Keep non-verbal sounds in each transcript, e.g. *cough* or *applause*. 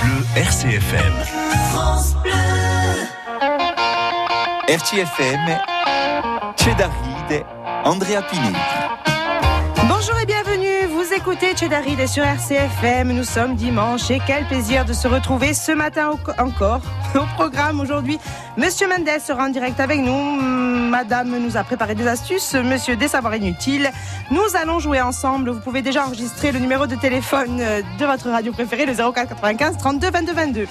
Bleu RCFM. France Bleu. RCFM, Cedaride, Andrea Pini. Bonjour et bienvenue, vous écoutez Chedaride sur RCFM, nous sommes dimanche et quel plaisir de se retrouver ce matin au- encore *laughs* au programme aujourd'hui. Monsieur Mendes sera en direct avec nous, Madame nous a préparé des astuces, Monsieur des savoirs inutiles. Nous allons jouer ensemble, vous pouvez déjà enregistrer le numéro de téléphone euh, de votre radio préférée, le 04 95 32 22 22.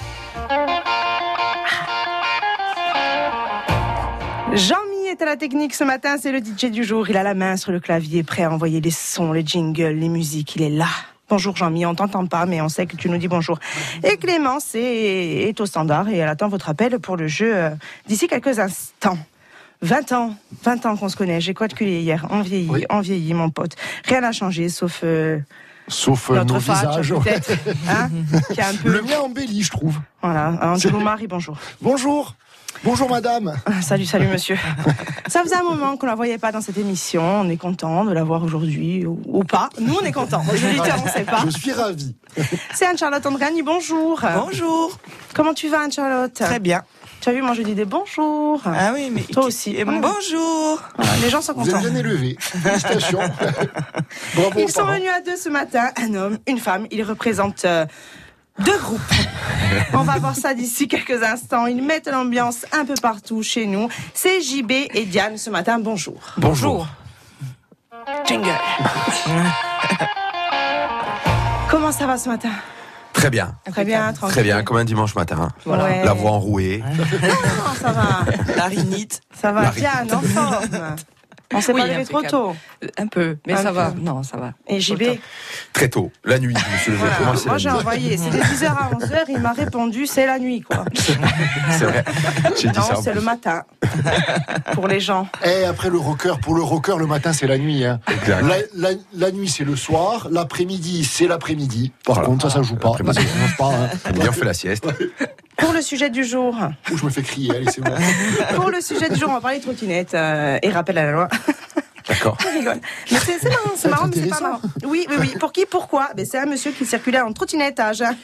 Jean-Mi est à la technique ce matin, c'est le DJ du jour. Il a la main sur le clavier, prêt à envoyer les sons, les jingles, les musiques. Il est là. Bonjour Jean-Mi, on t'entend pas, mais on sait que tu nous dis bonjour. Et Clémence est, est au standard et elle attend votre appel pour le jeu euh, d'ici quelques instants. 20 ans, 20 ans qu'on se connaît. J'ai quoi de culé hier On vieillit, Oui. on vieillit, mon pote. Rien n'a changé, sauf euh, Sauf euh, notre nos visages. Hein *laughs* qui a un peu. Le mien embellit, je trouve. Voilà, Angelo Marie, bonjour. Bonjour. Bonjour madame. *laughs* Salut, salut monsieur. Ça faisait un moment qu'on la voyait pas dans cette émission. On est content de la voir aujourd'hui ou, ou pas. Nous, on est content. Les auditeurs, on sait pas. Je suis ravi. C'est Anne-Charlotte Andréani, bonjour. Bonjour. Comment tu vas, Anne-Charlotte? Très bien. Tu as vu, moi, je dis des bonjours. Ah oui, mais Toi aussi. Et Ouais. bonjour. Voilà, les gens sont Vous êtes contents. bien élevé. Félicitations. *laughs* Bravo. Ils sont parents. venus à deux ce matin, un homme, une femme. Ils représentent euh, deux groupes. On va voir ça d'ici quelques instants. Ils mettent l'ambiance un peu partout chez nous. C'est JB et Diane ce matin. Bonjour. Bonjour. Jingle. *laughs* Comment ça va ce matin? Très bien. Très bien, tranquille. Très bien, comme un dimanche matin. Voilà. Ouais. La voix enrouée. Non, ça va. La rhinite. Ça va bien, en forme. On s'est Oui, pas levé trop tôt. Un peu, mais Un ça va. Non, ça va. Et JB, Très tôt. La nuit, *laughs* levé. voilà. Moi, moi j'ai envoyé, c'est de 10h à 11h, il m'a répondu, c'est la nuit quoi. *laughs* C'est vrai. J'ai dit ça. Non, c'est le matin. *laughs* Pour les gens. Et après le rocker, pour le rocker, le matin c'est la nuit. hein. La, la- la nuit c'est le soir, l'après-midi c'est l'après-midi. Par Voilà. contre, ça, ça joue pas. Ça commence pas. hein. On fait la sieste. Pour le sujet du jour, je me fais crier, allez, c'est bon. *laughs* pour le sujet du jour, on va parler de trottinette euh, et rappel à la loi. *laughs* D'accord. Je rigole. Mais c'est marrant, c'est marrant, mais c'est pas marrant. Oui, oui, oui. Pour qui, pourquoi? Ben, C'est un monsieur qui circulait en trottinette à Agen.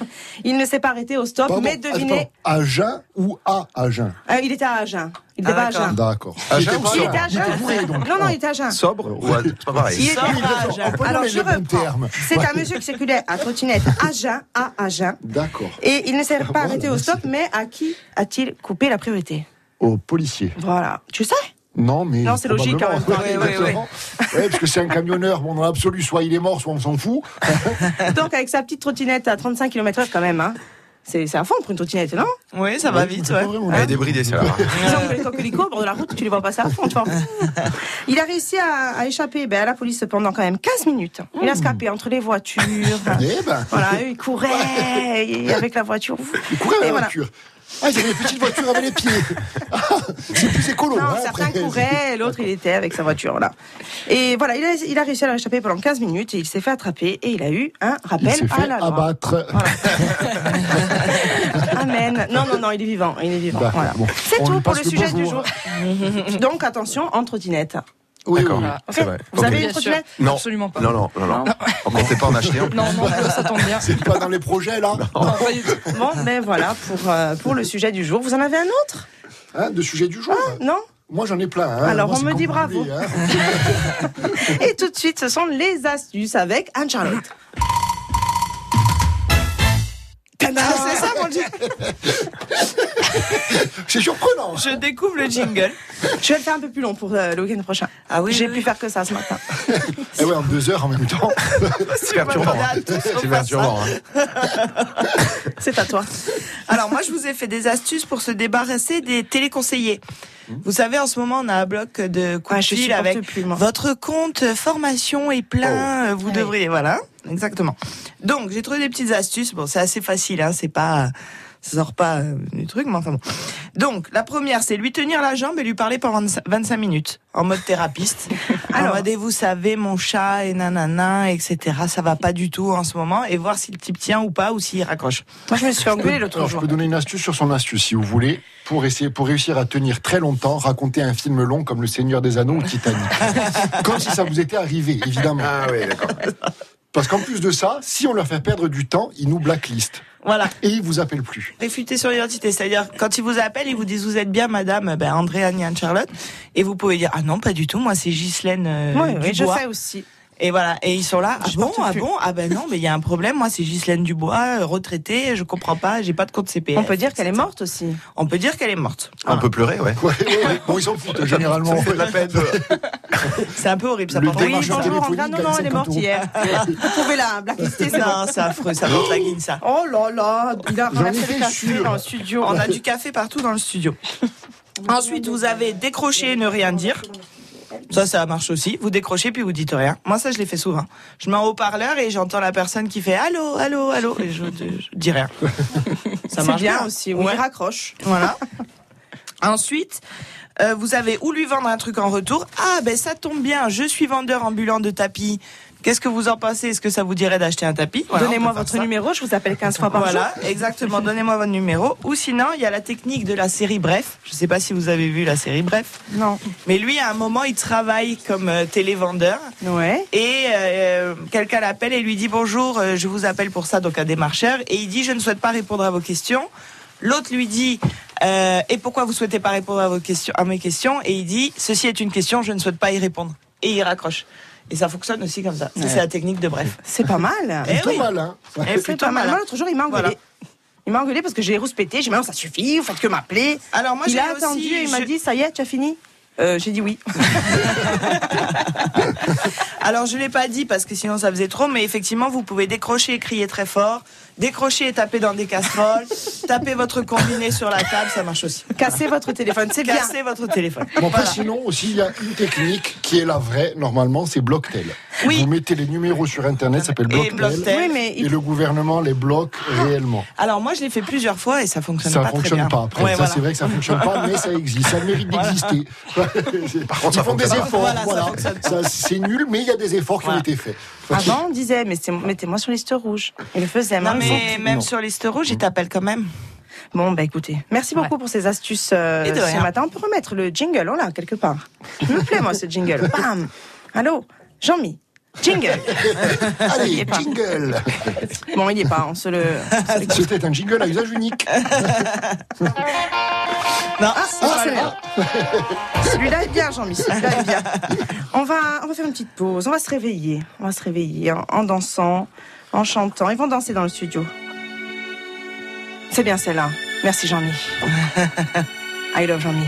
Il ne s'est pas arrêté au stop, Pardon, mais devinez, à jeun ou à Agen? Euh, il était à Agen. Il Ah, était pas à d'accord. Agen. D'accord. À Il jeun était ou pas Il sobre était à Agen. donc. Non, non, il était à Agen. Sobre? Ou à- C'est pas pareil. Il était à. Agen. Employons Alors, je reprends. C'est un monsieur qui circulait à trottinette à Agen, à Agen. D'accord. Et il ne s'est pas Voilà, arrêté au merci. stop, mais à qui a-t-il coupé la priorité? Au policier. Voilà. Tu sais? Non, mais. Non, c'est logique, hein. Ouais, parce que c'est un camionneur, bon, dans l'absolu, soit il est mort, soit on s'en fout. *laughs* Donc, avec sa petite trottinette à 35 km/h, quand même, hein. C'est c'est à fond pour une trottinette, non? Oui, ça va Ouais, vite, c'est ouais. Elle est là. débridée, celle-là. Que les bord de la route, tu les vois passer à fond. tu vois. *laughs* Il a réussi à, à échapper ben, à la police pendant quand même 15 minutes. Il a scapé entre les voitures. Eh ben, Voilà, eux, il courait et avec la voiture. il courait avec Et la voilà. voiture. Ah, il y avait une petite voiture avec les pieds. Ah, c'est plus écolo. Non, hein, certains après. couraient, l'autre il était avec sa voiture là. Et voilà, il a, il a réussi à la échapper pendant 15 minutes et il s'est fait attraper et il a eu un Il rappel s'est à fait la loi. abattre. *laughs* Amen. Non, non, non, il est vivant, il est vivant. D'accord, Voilà. bon. C'est tout pour le sujet du jour. *laughs* Donc attention, en trottinette. Oui, D'accord. oui. C'est vrai. Vous avez une trottinette Non. Absolument pas. Non, non, non, non. On comptait pas en acheter. en plus. Non, non, ça tombe bien. C'est pas dans les projets, là? Non, pas du tout. Bon, ben voilà pour, euh, pour le sujet du jour. Vous en avez un autre? Hein, De sujet du jour Non Moi, j'en ai plein. hein. Alors, Moi, on me dit bravo. voulez, hein. *laughs* Et tout de suite, ce sont les astuces avec Anne-Charlotte. C'est ça, mon Dieu. *laughs* *laughs* C'est surprenant. Je découvre le jingle. Je vais le faire un peu plus long pour euh, le week-end prochain. Ah oui, J'ai oui, pu faire que ça ce matin. *laughs* Et ouais, en deux heures en même temps. *laughs* C'est perturbant. hein. C'est perturbant. hein. C'est à toi. Alors moi, je vous ai fait des astuces pour se débarrasser des téléconseillers. Vous savez, en ce moment, on a un bloc de coups Ah, de je fil avec plus, votre compte formation est plein. euh, Vous oui. devriez, voilà, exactement. Donc, j'ai trouvé des petites astuces. Bon, c'est assez facile, hein, c'est pas, ça sort pas euh, du truc, mais enfin bon. Donc, la première, c'est lui tenir la jambe et lui parler pendant 25 minutes, en mode thérapeute. *laughs* Alors. en mode, et vous savez, mon chat et nanana, etc. Ça va pas du tout en ce moment, et voir si le type tient ou pas, ou s'il raccroche. Moi, je me suis engueulée l'autre Alors, je jour. peux donner une astuce sur son astuce, si vous voulez, pour essayer, pour réussir à tenir très longtemps, raconter un film long comme Le Seigneur des Anneaux ou Titanic. *laughs* comme si ça vous était arrivé, évidemment. Ah oui, d'accord. Parce qu'en plus de ça, si on leur fait perdre du temps, ils nous blacklistent. Voilà. Et il vous appelle plus. Réfuter son identité, c'est-à-dire quand ils vous appellent, ils vous disent vous êtes bien Madame ben, André, Annie, Anne, Charlotte, et vous pouvez dire ah non pas du tout, moi c'est Ghislaine euh, Oui, oui, je Dubois. fais aussi. Et voilà, et ils sont là. Ah bon, ah bon, ah ben non, mais il y a un problème. Moi, c'est Ghislaine Dubois, euh, retraitée. Je comprends pas, j'ai pas de compte CPF. On peut dire qu'elle est morte aussi. On peut dire qu'elle est morte. On peut pleurer, ouais. *laughs* Ouais, ouais, ouais. Bon, ils s'en foutent *laughs* généralement. La peine. *laughs* C'est un peu horrible, ça. Oui, bonjour. Non, non, elle est morte 50 hier. Vous pouvez la blacklister, c'est. Non, c'est affreux, ça monte la guine, ça. Oh là là, il a ramassé fait le café sûr. dans le studio. On a du café partout dans le studio. Ensuite, vous avez décroché ne rien dire. Ça, ça marche aussi. Vous décrochez puis vous dites rien. Moi, ça, je l'ai fait souvent. Je mets en haut-parleur et j'entends la personne qui fait allô, allô, allô, et je, je dis rien. *laughs* Ça marche bien aussi, oui, Ouais. il raccroche. Voilà. Ensuite, euh, vous avez ou lui vendre un truc en retour. Ah, ben ça tombe bien, je suis vendeur ambulant de tapis. Qu'est-ce que vous en pensez? Est-ce que ça vous dirait d'acheter un tapis? Voilà, Donnez-moi votre numéro, je vous appelle 15 fois par Voilà, *laughs* exactement. Donnez-moi votre numéro. Ou sinon, il y a la technique de la série Bref. Je ne sais pas si vous avez vu la série Bref. jour. Non. Mais lui, à un moment, il travaille comme euh, télévendeur. Ouais. Et euh, quelqu'un l'appelle et lui dit bonjour, euh, je vous appelle pour ça, donc un démarcheur. Et il dit je ne souhaite pas répondre à vos questions. L'autre lui dit euh, et pourquoi vous souhaitez pas répondre à vos questions, à mes questions? Et il dit ceci est une question, je ne souhaite pas y répondre. Et il raccroche. Et ça fonctionne aussi comme ça. Ça, C'est la technique de bref. *laughs* C'est pas mal. Eh Plutôt oui. malin. Eh, C'est plutôt pas mal. malin. Moi, l'autre jour, il m'a engueulé. Voilà. Il m'a engueulé parce que j'ai rouspété. J'ai dit, mais non, ça suffit, vous faites que m'appeler. Alors moi il j'ai a attendu aussi, et il m'a je- dit, ça y est, tu as fini? Euh, J'ai dit oui. *laughs* Alors je l'ai pas dit parce que sinon ça faisait trop, mais effectivement vous pouvez décrocher et crier très fort, décrocher et taper dans des casseroles, *laughs* taper votre combiné sur la table, ça marche aussi. Cassez votre téléphone, c'est bien. Casser votre téléphone. Bon, après, Voilà. sinon, aussi, il y a une technique qui est la vraie, normalement, c'est Blocktel. Oui. Vous mettez les numéros sur Internet, ça s'appelle Et Blocktel. Blocktel. Oui, mais Et le gouvernement les bloque réellement. Alors moi je l'ai fait plusieurs fois et ça fonctionne Ça pas très fonctionne bien. pas. Après, Ouais, ça voilà. c'est vrai que ça fonctionne pas, mais ça existe, ça mérite *laughs* d'exister. *laughs* Par contre, ça ils font des efforts. Voilà, ça Voilà, fonctionne Ça, c'est nul, mais il y a des efforts qui ont été faits. Avant, on disait, mais mettez-moi sur liste rouge. Il le faisait. Non mais ils même Non. sur liste rouge, ils t'appellent quand même. Bon, bah écoutez, merci beaucoup pour ces astuces euh, Et de ce rien. matin. On peut remettre le jingle, on l'a quelque part. Il me plaît, moi, ce jingle. Bam Allô Jean-Mi Jingle *laughs* Allez, jingle Bon, il n'y est pas, on se le... *laughs* C'était un jingle à usage unique. *laughs* Non, Ah, c'est là. Celui-là est bien, Jean-Mi, celui-là est bien. On va, on va faire une petite pause, on va se réveiller. On va se réveiller en, en dansant, en chantant. Ils vont danser dans le studio. C'est bien celle-là. Merci, Jean-Mi. I love Jean-Mi.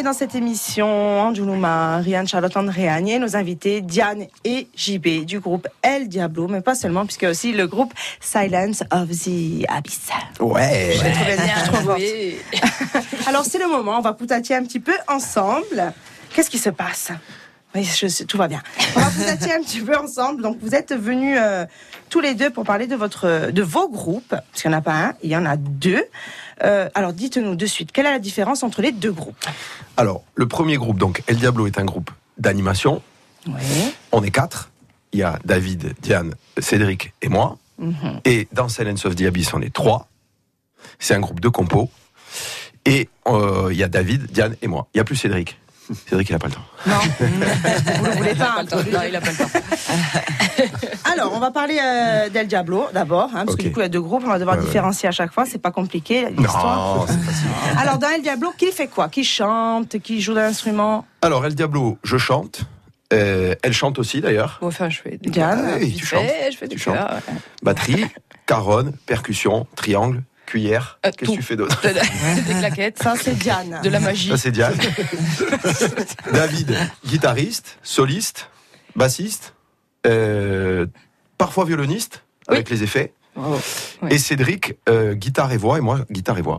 Dans cette émission, Anjoulouma, Rian, Charlotte Andréagne et nos invités Diane et JB du groupe El Diablo, mais pas seulement, puisque aussi le groupe Silence of the Abyss. Ouais. Je bien, trouve. Oui. *laughs* Alors c'est le moment, on va poutatier un petit peu ensemble. Qu'est-ce qui se passe? Oui, je sais, tout va bien. On va poutatier un petit peu ensemble. Donc vous êtes venus euh, tous les deux pour parler de votre, de vos groupes, parce qu'il n'y en a pas un, il y en a deux. Euh, alors dites-nous de suite, quelle est la différence entre les deux groupes? Alors, le premier groupe, donc, El Diablo est un groupe d'animation. Oui. On est quatre. Il y a David, Diane, Cédric et moi. Et dans Silence of the Abyss, on est trois. C'est un groupe de compos. Et euh, il y a David, Diane et moi. Il n'y a plus Cédric. Cédric, il n'a pas le temps. Non, *laughs* vous ne voulez pas. Pas le temps. Non, il a pas le temps. *laughs* Alors, on va parler euh, d'El Diablo d'abord, hein, parce Ok. que du coup, il y a deux groupes, on va devoir Ouais, ouais. différencier à chaque fois, c'est pas compliqué l'histoire. Non, c'est. *laughs* Alors, dans El Diablo, qui fait quoi? Qui chante Qui joue d'un instrument? Alors, El Diablo, je chante. Euh, elle chante aussi, d'ailleurs. Bon, Enfin, je fais des Diane Ah tu chantes. je fais du Tu chantes. chœur. ouais. Batterie, caronne, percussion, triangle, cuillère. Euh, Qu'est-ce que tu fais d'autre *laughs* des claquettes, Ça, c'est Diane. de la magie. Ça, c'est Diane. *laughs* David, guitariste, soliste, bassiste, euh, parfois violoniste, avec les effets. Oh, ouais. Et Cédric, euh, guitare et voix, et moi, guitare et voix.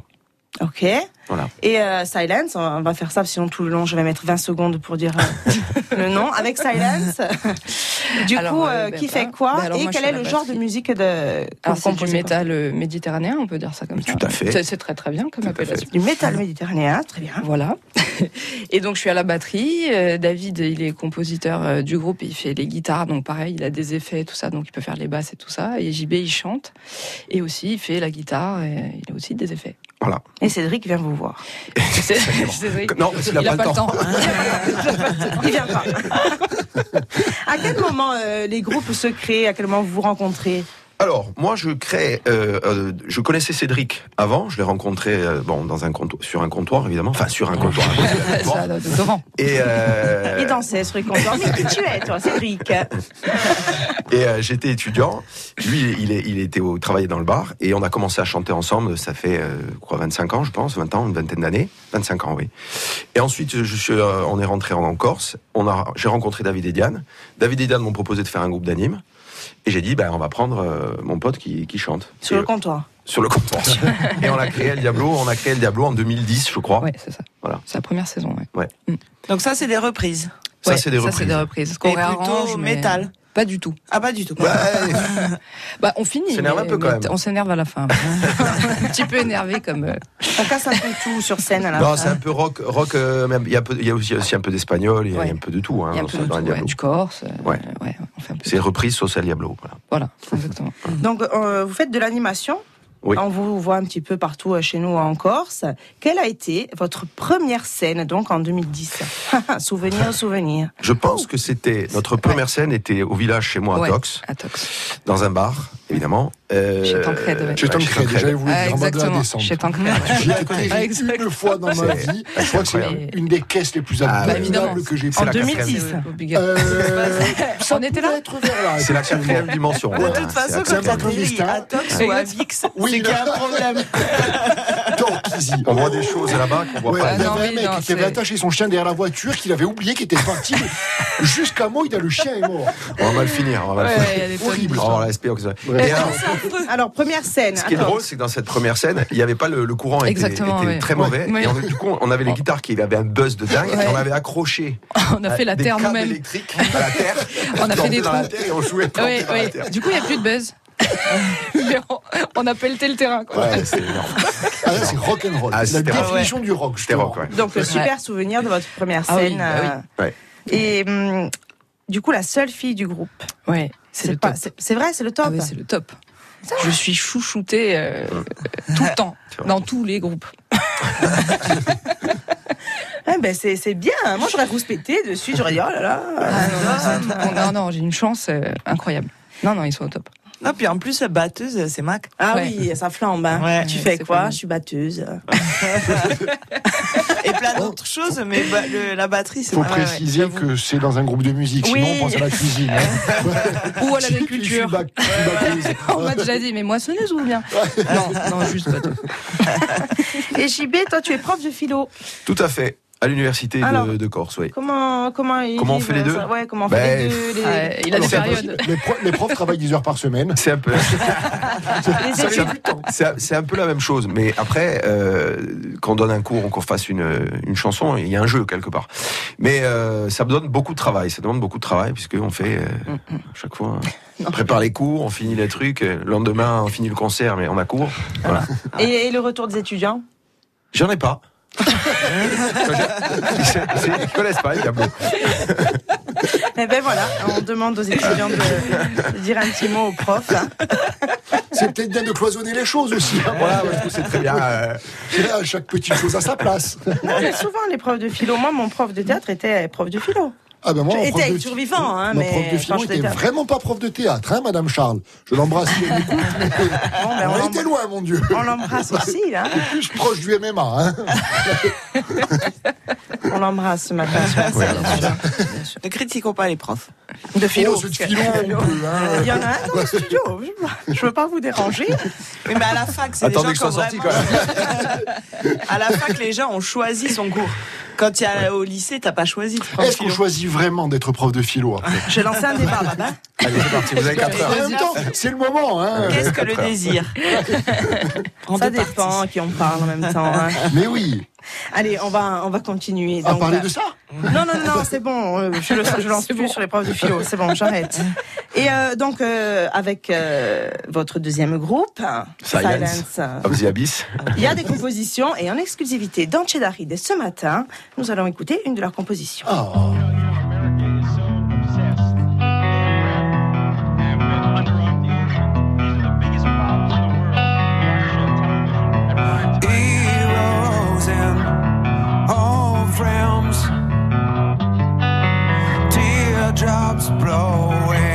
Ok. Voilà. Et euh, Silence, on va faire ça, sinon tout le long, je vais mettre 20 secondes pour dire euh, *laughs* le nom. Avec Silence, *laughs* du Alors, coup, euh, ben, qui bah, fait quoi ben, alors, Et moi, quel est le genre de musique de Alors, c'est du quoi métal méditerranéen, on peut dire ça comme ça. tout à fait. C'est- très très bien comme Tout appellation. Du métal méditerranéen, très bien. Voilà. *laughs* Et donc je suis à la batterie. David, il est compositeur du groupe, il fait les guitares, donc pareil, il a des effets et tout ça, donc il peut faire les basses et tout ça. Et JB, il chante. Et aussi, il fait la guitare, et il a aussi des effets. Voilà. Et Cédric vient vous voir. *laughs* Non, parce qu'il n'a Il a pas, le temps. *laughs* Il vient pas. à quel moment euh, les groupes se créent? À quel moment vous vous rencontrez? Alors, moi, je crée. euh, euh, je connaissais Cédric avant. Je l'ai rencontré euh, bon dans un comptoir, sur un comptoir évidemment, enfin sur un comptoir. comptoir. *laughs* Ça, devant. Et, euh, *laughs* Il dansait sur les comptoirs. Mais qui tu es, toi, Cédric? Et euh, j'étais étudiant. Lui, il, est, il était au travailler dans le bar et on a commencé à chanter ensemble. Ça fait euh, quoi, 25 ans, je pense, 20 ans, une vingtaine d'années, 25 ans, oui. Et ensuite, je suis, euh, on est rentré en Corse. On a, j'ai rencontré David et Diane. David et Diane m'ont proposé de faire un groupe d'anime. Et j'ai dit, ben, on va prendre euh, mon pote qui, qui chante. Sur Et- le comptoir. sur le comptoir. *laughs* et on a créé El Diablo. On a créé El Diablo en 2010, je crois. Ouais, c'est ça. Voilà. C'est la première saison. Ouais. Donc ça, c'est des reprises. Ça, Ouais, c'est des Ça, reprises. c'est des reprises. Et Qu'on plutôt réarrange, mais- métal. Pas du tout. Ah, pas du tout. Ouais, *laughs* Bah, on finit. On s'énerve mais- un peu quand même. On s'énerve à la fin. *laughs* un petit peu énervé comme. euh, On casse un peu tout sur scène à la non, fin. c'est un peu rock. rock euh, même. Il y a, peu- il y a aussi, aussi un peu d'espagnol. Il y a Ouais. un peu de tout. Hein, Il y a un peu de tout, ouais, du corse. euh, Ouais. ouais, on fait un peu. C'est reprise sauce El Diablo. Voilà. Voilà, exactement. Donc, euh, vous faites de l'animation Oui. On vous voit un petit peu partout euh, chez nous en Corse. Quelle a été votre première scène, donc en 2010 *laughs* Souvenir, souvenir. Je pense que c'était notre première scène était au village chez moi à Ouais, Tox, à Tox. dans un bar, évidemment. Euh, Chez Tancred, ouais. Chez Tancred, j'avais voulu Ah, dire en bas de la exactement. descente. Chez Tancred. J'y ai Ah, exact. une fois dans ma vie. Je crois que c'est une des caisses les plus Ah, abominables évidemment. que j'ai C'est En la fait. 2010. C'est obligatoire. Euh, ça On était là. C'est la quatrième dimension. De toute façon, quand c'est un tu peu atterris triste, hein. à Tox ou à Vix, Oui, c'est qu'il y a un problème. *laughs* On voit des choses là-bas qu'on voit Ouais, pas. Ah il y non, avait un oui, mec non, qui avait attaché son chien derrière la voiture, qu'il avait oublié, qu'il était parti. *laughs* Jusqu'à moi, il a le chien est mort. On va mal finir. On va mal Ouais, finir. Horrible. Oh, Ouais. Alors, Alors, première scène. ce qui est drôle, c'est que dans cette première scène, il n'y avait pas le, le courant était, Exactement, était ouais. très mauvais. Ouais. Et on, du coup, on avait les guitares qui avaient un buzz de dingue. Ouais. Et on avait accroché *laughs* On a fait la des terre câbles nous-même. électriques à la terre. *laughs* On a fait des dans la trous. terre et on jouait. Du coup, il n'y a plus de buzz. *laughs* On, a pelleté le terrain. Quoi. Ouais, c'est énorme. Ah, c'est rock and roll. Ah, la définition du rock. C'était rock, ouais. Donc, le super Ouais. souvenir de votre première Ah oui, scène. bah oui. euh, Ouais. Et hum, du coup, la seule fille du groupe. Ouais, c'est le pas- top. c'est- vrai, c'est le top. Ah oui, c'est le top. Je suis chouchoutée euh, tout le temps, dans tous les groupes. *laughs* Ah, ben, c'est c'est bien. Moi, j'aurais rouspété dessus. J'aurais dit, oh là là. Ah, non, non, non, non, j'ai une chance euh, incroyable. Non, non, ils sont au top. Non, puis en plus, batteuse, c'est Mac. Ah Ouais. oui, ça flambe. hein. Ouais, tu fais quoi? Je suis batteuse. *laughs* Et plein d'autres choses, mais le- la batterie, c'est Il faut préciser que c'est dans un groupe de musique, Oui. sinon on pense à la cuisine. hein. *laughs* Ou à Je suis l'agriculture. On m'a déjà dit, mais moissonneuse ou bien Non, non, juste pas *laughs* tout. Et JB, toi, tu es prof de philo. Tout à fait. À l'université de, de Corse, oui. Comment, comment, on fait les deux ça Ouais, comment on fait Ben, les deux les- Ouais, il a des Alors, c'est périodes. impossible. Les, pro- les profs travaillent 10 heures par semaine. *laughs* C'est un peu. *laughs* C'est un- peu la même chose, mais après, euh, quand on donne un cours ou qu'on fasse une, une chanson, il y a un jeu quelque part. Mais euh, ça me donne beaucoup de travail, ça demande beaucoup de travail, puisqu'on fait euh, Mm, chaque fois, *laughs* on prépare les cours, on finit les trucs, euh, le lendemain on finit le concert, mais on a cours. Voilà. et, et le retour des étudiants? J'en ai pas. Ils connaissent pas, les diablos. Eh ben voilà, on demande aux étudiants de, de dire un petit mot aux profs. hein. C'est peut-être bien de cloisonner les choses aussi. hein. Voilà, moi, je trouve que c'est très bien. euh, C'est là, chaque petite chose à sa place. Non, mais souvent les profs de philo. Moi, mon prof de théâtre était prof de philo. Ah ben moi, Était prof de- survivant, hein, mon mais prof de quand philo j'étais était vraiment pas prof de théâtre, hein, Madame Charles. Je l'embrasse. Bon, *laughs* ben, on on a été l'em- loin, mon Dieu. on l'embrasse aussi, là. *laughs* Plus proche du MMA. Hein. *laughs* On l'embrasse ce matin. Ouais. Ne critiquons pas les profs. De philo. Oh, c'est de philo, on peut, hein. Il y en a un dans le studio. Je veux pas vous déranger. Oui, mais à la fac, c'est des Attendez gens qui ont sorti vraiment- À la fac, les gens ont choisi son cours. Quand y a au lycée, t'as pas choisi Est-ce qu'on choisit vraiment d'être prof de philo après? J'ai lancé un débat, papa. Allez, c'est parti, vous avez 4 heures. En même temps, c'est le moment. Hein. Qu'est-ce que le désir? *laughs* En Ça dépend parties. à qui on parle en même temps. hein. Mais oui, Allez, on va, on va continuer. à Donc, parler euh, de ça? Non, non, non, c'est bon. euh, Je, le, je lance *laughs* plus sur les profs de philo. C'est bon, j'arrête. Et euh, donc, euh, avec euh, votre deuxième groupe, Silence. Of the Abyss. il y a des compositions et en exclusivité dans Cheddar et ce matin, nous allons écouter une de leurs compositions. Blowing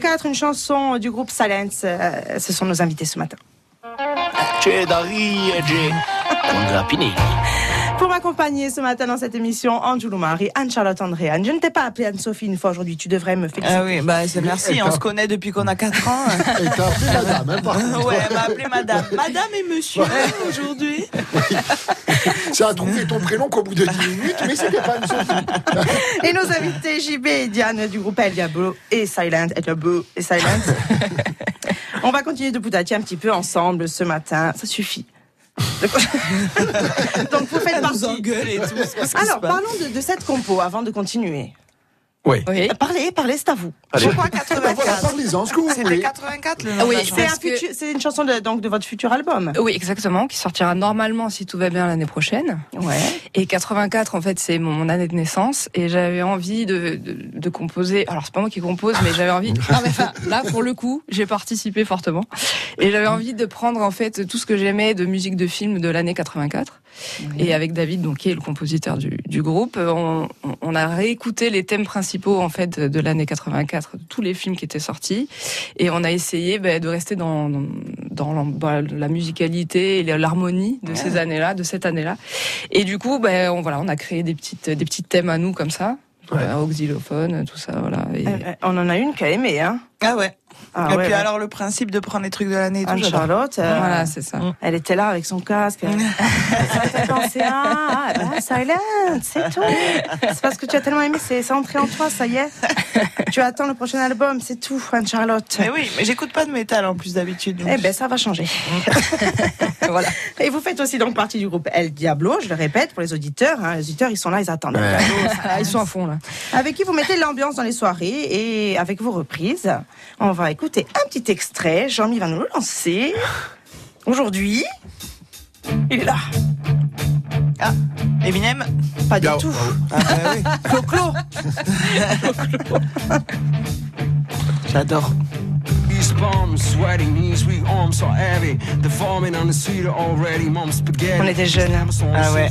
84, une chanson du groupe Silence. Euh, ce sont nos invités ce matin. C'è da riege con Grappinelli. Pour m'accompagner ce matin dans cette émission, Angelou Marie, Anne-Charlotte Andréane. Je ne t'ai pas appelée Anne-Sophie une fois aujourd'hui, tu devrais me féliciter. Ah oui, bah c'est merci, on se connaît depuis qu'on a 4 ans. *laughs* Et t'as appelé madame, hein, par. Ouais, elle m'a appelé madame. *laughs* Madame et monsieur aujourd'hui. Ça a trouvé ton prénom qu'au bout de 10 minutes, mais c'était pas une Sophie. Et nos invités JB et Diane du groupe El Diablo et Silent, El Diablo et Silent. *laughs* On va continuer de poutatier un petit peu ensemble ce matin. Ça suffit. *laughs* Donc vous faites partie. engueule et tout. c'est pas ce qui se Alors parlons de, de cette compo avant de continuer. Oui. Oui. Euh, Parlez, parlez, c'est à vous. Allez. Pourquoi Ben voilà, 84 parlez-en, ce que vous C'était voulez. 84 le nom Ah oui, de la c'est un que- une chanson de, donc de votre futur album. Oui, exactement, qui sortira normalement si tout va bien l'année prochaine. Ouais. Et 84, en fait, c'est mon, mon année de naissance. Et j'avais envie de, de, de composer. Alors, c'est pas moi qui compose, mais j'avais envie. *laughs* Non, mais enfin, là, pour le coup, j'ai participé fortement. Et j'avais envie de prendre, en fait, tout ce que j'aimais de musique de film de l'année 84. Et avec David, donc, qui est le compositeur du, du groupe, on, on- on a réécouté les thèmes principaux, en fait, de l'année 84, de tous les films qui étaient sortis. Et on a essayé ben, de rester dans, dans, dans la, bah, la musicalité et l'harmonie de ces années-là, de cette année-là. Et du coup, ben, on, voilà, on a créé des petites, des petits thèmes à nous comme ça. Voilà, au xylophone, tout ça, voilà. Et- Euh, euh, on en a une qui a aimé, hein. Ah ouais. Ah et ouais, puis ouais. alors le principe de prendre les trucs de l'année j'adore. Anne-Charlotte, euh, voilà, c'est ça. elle était là avec son casque. *laughs* Ça t'a pensé, ah, ah, bah, Silent, c'est tout. C'est parce que tu as tellement aimé, c'est entré en toi, ça y est. Tu attends le prochain album, c'est tout, Anne-Charlotte. Mais oui, mais j'écoute pas de métal en plus d'habitude. donc. Eh ben, ça va changer. *laughs* voilà. Et vous faites aussi donc partie du groupe El Diablo, je le répète pour les auditeurs. hein. Les auditeurs, ils sont là, ils attendent. Ouais. Diablo, ça- Ah, ils sont à fond, là. avec qui vous mettez l'ambiance dans les soirées et avec vos reprises. On va écouter un petit extrait. Jean-Mi va nous le lancer. Aujourd'hui, il est là. Eminem Pas du tout. bravo. Ah bah oui. Clo-Clo. *laughs* J'adore. These palms, sweating, knees, weak arms so heavy. Forming on the street already. Mom's spaghetti. On était jeunes. hein. Ah ouais.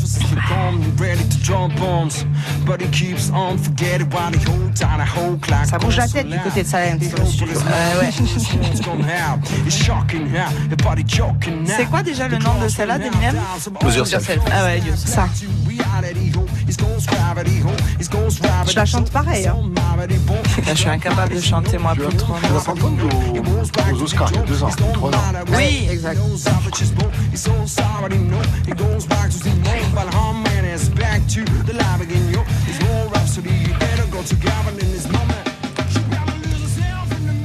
Ready to jump bombs. But he keeps on forgetting why the whole time, the whole clock Ça bouge la tête du côté de *laughs* the body choking now. C'est quoi déjà le nom de celle-là d'Eminem? Ah ouais. Ça. Je la chante pareil. Hein. Là, je suis incapable de chanter moi plus de aux Oscars il y a deux ans, trois ans. Oui, exact.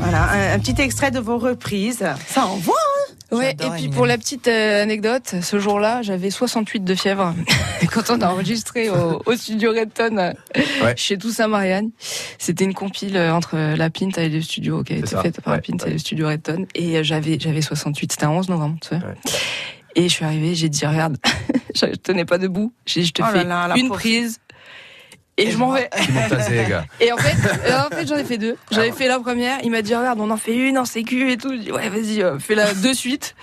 Voilà, un, un petit extrait de vos reprises. Ça envoie, hein Ouais, et puis pour la petite euh, anecdote, ce jour-là, j'avais 68 de fièvre. *laughs* Quand on a enregistré au, au studio Redton, Ouais. chez Toussaint Marianne, c'était une compile euh, entre la Pinta et le studio qui a été faite par la Ouais, Pinta ouais. et le studio Redton. Et euh, j'avais j'avais 68, c'était un 11 novembre, tu sais. Ouais. Et je suis arrivée, j'ai dit, regarde, *laughs* je tenais pas debout. J'ai je te Oh fais là, la une prise. Et, je m'en vais. Z, gars. Et en fait, euh, en fait j'en ai fait deux. J'avais fait la première, il m'a dit regarde, on en fait une en sécu et tout. Je dis ouais, vas-y, euh, fais-la de suite.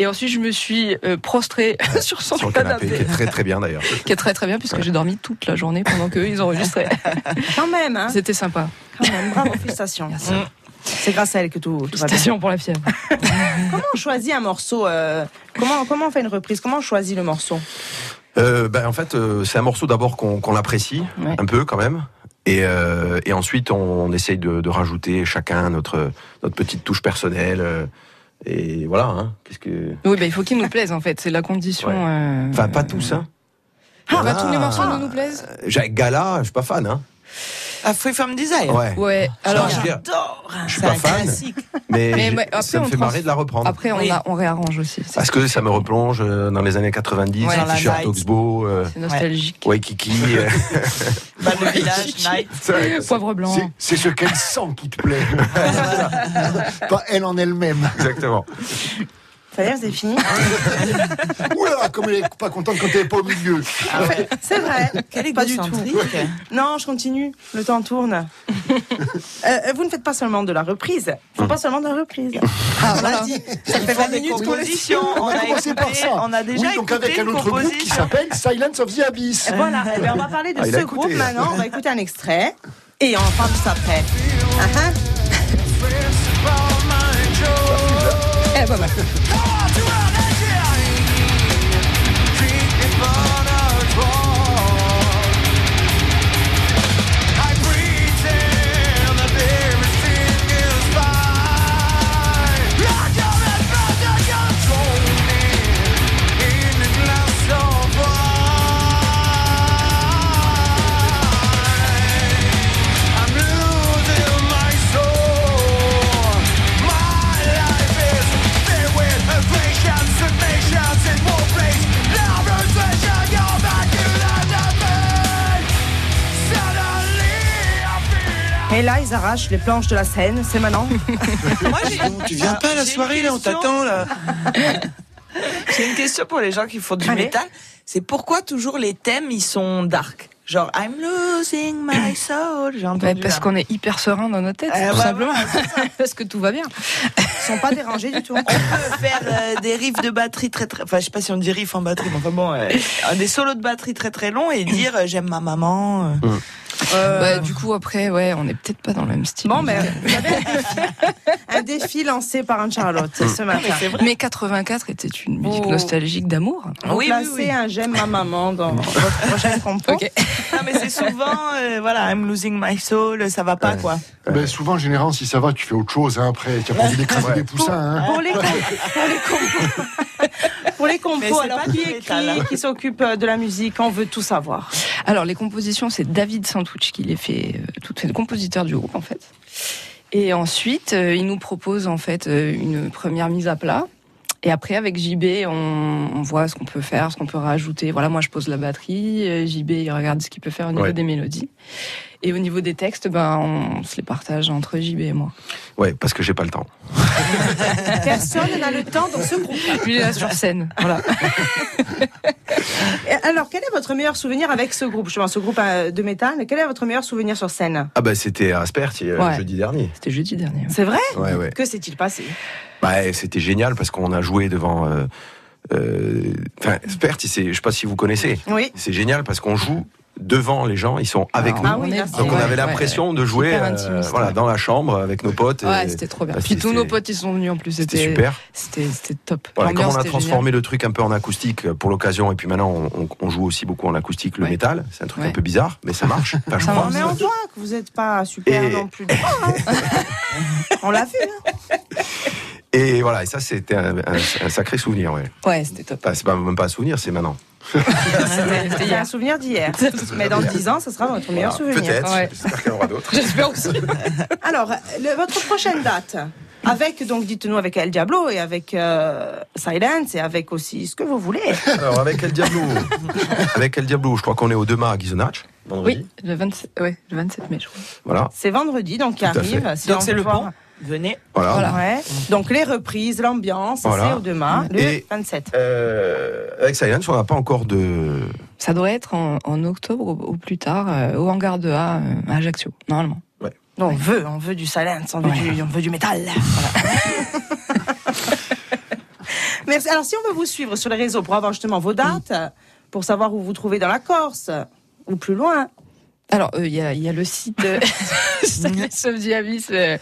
Et ensuite, je me suis euh, prostrée *laughs* sur son Sur canapé, canapé, qui est très très bien d'ailleurs. qui est très très bien puisque j'ai dormi toute la journée pendant qu'eux ils enregistraient. *laughs* Quand même, hein C'était sympa. Quand même, bravo, félicitations. C'est grâce à elle que tout, tout va bien. Station pour la fièvre. *laughs* Comment on choisit un morceau euh, comment, comment on fait une reprise? Comment on choisit le morceau? Euh, ben, en fait, euh, c'est un morceau d'abord qu'on qu'on apprécie Ouais. un peu quand même. Et, euh, et ensuite, on, essaye de, de rajouter chacun notre, notre petite touche personnelle. euh, et voilà. Hein, Qu'est-ce que... Oui, bah, il faut qu'il nous plaise en fait, c'est la condition. Ouais. euh, Enfin, pas tous. Hein. Ah, bah, Ah. tous les morceaux nous nous plaisent Gala, je suis pas fan. Hein. À Free From Desire. Ouais. Ouais, alors je veux dire, J'adore. je suis C'est pas fan. classique. Mais, après, ça me on fait trans- marrer de la reprendre. après on, Oui. a, on réarrange aussi. Parce que ça me replonge euh, dans les années 90, Ouais, t-shirt. Oxbow, euh, c'est nostalgique. Waikiki. euh, Bah, le *laughs* village, Night. Poivre blanc. C'est- C'est ce qu'elle sent qui te plaît. *laughs* *laughs* Pas elle en elle-même. Exactement. Ça y est, c'est fini *laughs* Oula, comme elle est pas contente quand elle est pas au milieu. C'est vrai. Quel Pas du tout. Non, je continue. Le temps tourne. Euh, vous ne faites pas seulement de la reprise. Faut pas seulement de la reprise. Ah, voilà. Ça fait 20 des minutes compositions. On On a écouté, par ça. on a déjà oui, donc écouté avec un une autre groupe qui composition. s'appelle Silence of the Abyss. Voilà. Eh bien, on va parler de Ah, ce écouté. groupe maintenant. On va écouter un extrait. Et on en parle juste après. Ah, ah. Eh, pas mal. Arrachent les planches de la scène. C'est maintenant. *laughs* Moi, Tu viens pas à la soirée là, on t'attend là. *laughs* J'ai une question pour les gens qui font du Allez. métal. C'est pourquoi toujours les thèmes ils sont dark? Genre I'm losing my soul. Ouais, parce qu'on est hyper serein dans notre tête, Eh, tout simplement. *laughs* parce que tout va bien. Ils sont pas dérangés du tout. *laughs* On peut faire euh, des riffs de batterie très très. Enfin, je sais pas si on dit riff en batterie, mais enfin bon, euh, des solos de batterie très très longs et dire euh, j'aime ma maman. euh. Euh, Bah, du coup, après, ouais, on est peut-être pas dans le même style. Bon, *laughs* mais avez un défi, un lancé par Anne-Charlotte ce matin. Mais 84 était une musique Oh. nostalgique d'amour. Oui, oui, placez oui. un j'aime ma maman dans votre prochaine compo. Ok. Non, mais c'est souvent, euh, voilà, I'm losing my soul, ça va pas Ouais. quoi. Ben, souvent, en général, si ça va, tu fais autre chose hein, après. Tu as pas envie d'écraser des poussins. Hein. Pour les, com- pour les compos, *laughs* pour les compos c'est alors pas qui écrit, hein. qui s'occupe euh, de la musique, on veut tout savoir. Alors, les compositions, c'est David Santucci qui les fait, euh, toutes les compositeurs du groupe, en fait. Et ensuite, euh, il nous propose, en fait, une première mise à plat. Et après, avec JB, on, on voit ce qu'on peut faire, ce qu'on peut rajouter. Voilà, moi, je pose la batterie. euh, JB, il regarde ce qu'il peut faire au niveau Ouais. des mélodies. Et au niveau des textes, ben, on se les partage entre JB et moi. Ouais, parce que j'ai pas le temps. *laughs* Personne n'a le temps dans ce groupe. Il est là sur scène. Voilà. *laughs* Alors, quel est votre meilleur souvenir avec ce groupe Justement, ce groupe euh, de métal, quel est votre meilleur souvenir sur scène? Ah bah c'était à Asperti euh, Ouais. jeudi dernier. C'était jeudi dernier. C'est vrai? Ouais, ouais. Que s'est-il passé? Bah, c'était génial parce qu'on a joué devant. euh, euh, Enfin, Asperti, c'est, je sais pas si vous connaissez. Oui. C'est génial parce qu'on joue devant les gens, ils sont avec Ah, nous. Ah oui. Donc on avait ouais, l'impression de jouer euh, voilà, dans la chambre avec nos potes. Ouais, et c'était trop bien. bah, Puis tous nos potes, ils sont venus en plus. C'était super. C'était c'était top. Voilà, comme on a transformé le truc un peu en acoustique pour l'occasion, et puis maintenant on, on- on joue aussi beaucoup en acoustique le Ouais. métal. C'est un truc Ouais. un peu bizarre, mais ça marche. *laughs* Enfin, Ça marche. Mais on voit que vous n'êtes pas super Et- non plus. *laughs* on l'a vu. *laughs* Et voilà, et ça c'était un, un- un sacré souvenir. Ouais. Ouais, c'était top. Enfin, c'est pas même pas un souvenir, c'est maintenant. C'est *laughs* un souvenir d'hier. *laughs* Mais dans 10 ans, ce sera votre meilleur Voilà. souvenir. Peut-être. Ouais. J'espère qu'il y en aura d'autres. *laughs* J'espère aussi. Alors, le- votre prochaine date avec, donc, dites-nous, avec El Diablo et avec euh, Silence et avec aussi ce que vous voulez. Alors avec El Diablo, avec El Diablo, je crois qu'on est au 2 mars à Gizonach, vendredi. Oui, le 27, ouais, le 27 mai, je crois. Voilà, C'est vendredi, donc, qui arrive. Si Donc on c'est le voir- pont. Venez. voilà. Voilà. Ouais. Donc, les reprises, l'ambiance, Voilà. c'est au demain, le Et- 27. Euh, avec Silence, on n'a pas encore de. Ça doit être en, en octobre au plus tard, euh, au hangar de A, euh, à Ajaccio, normalement. Non, on veut, on veut du Silence, on veut, Ouais. du, on veut du métal. *laughs* Voilà. Merci. Alors, si on veut vous suivre sur les réseaux pour avoir justement vos dates, pour savoir où vous trouvez dans la Corse ou plus loin, Alors, euh, il y, a, il y a le site euh, of the Abyss, euh,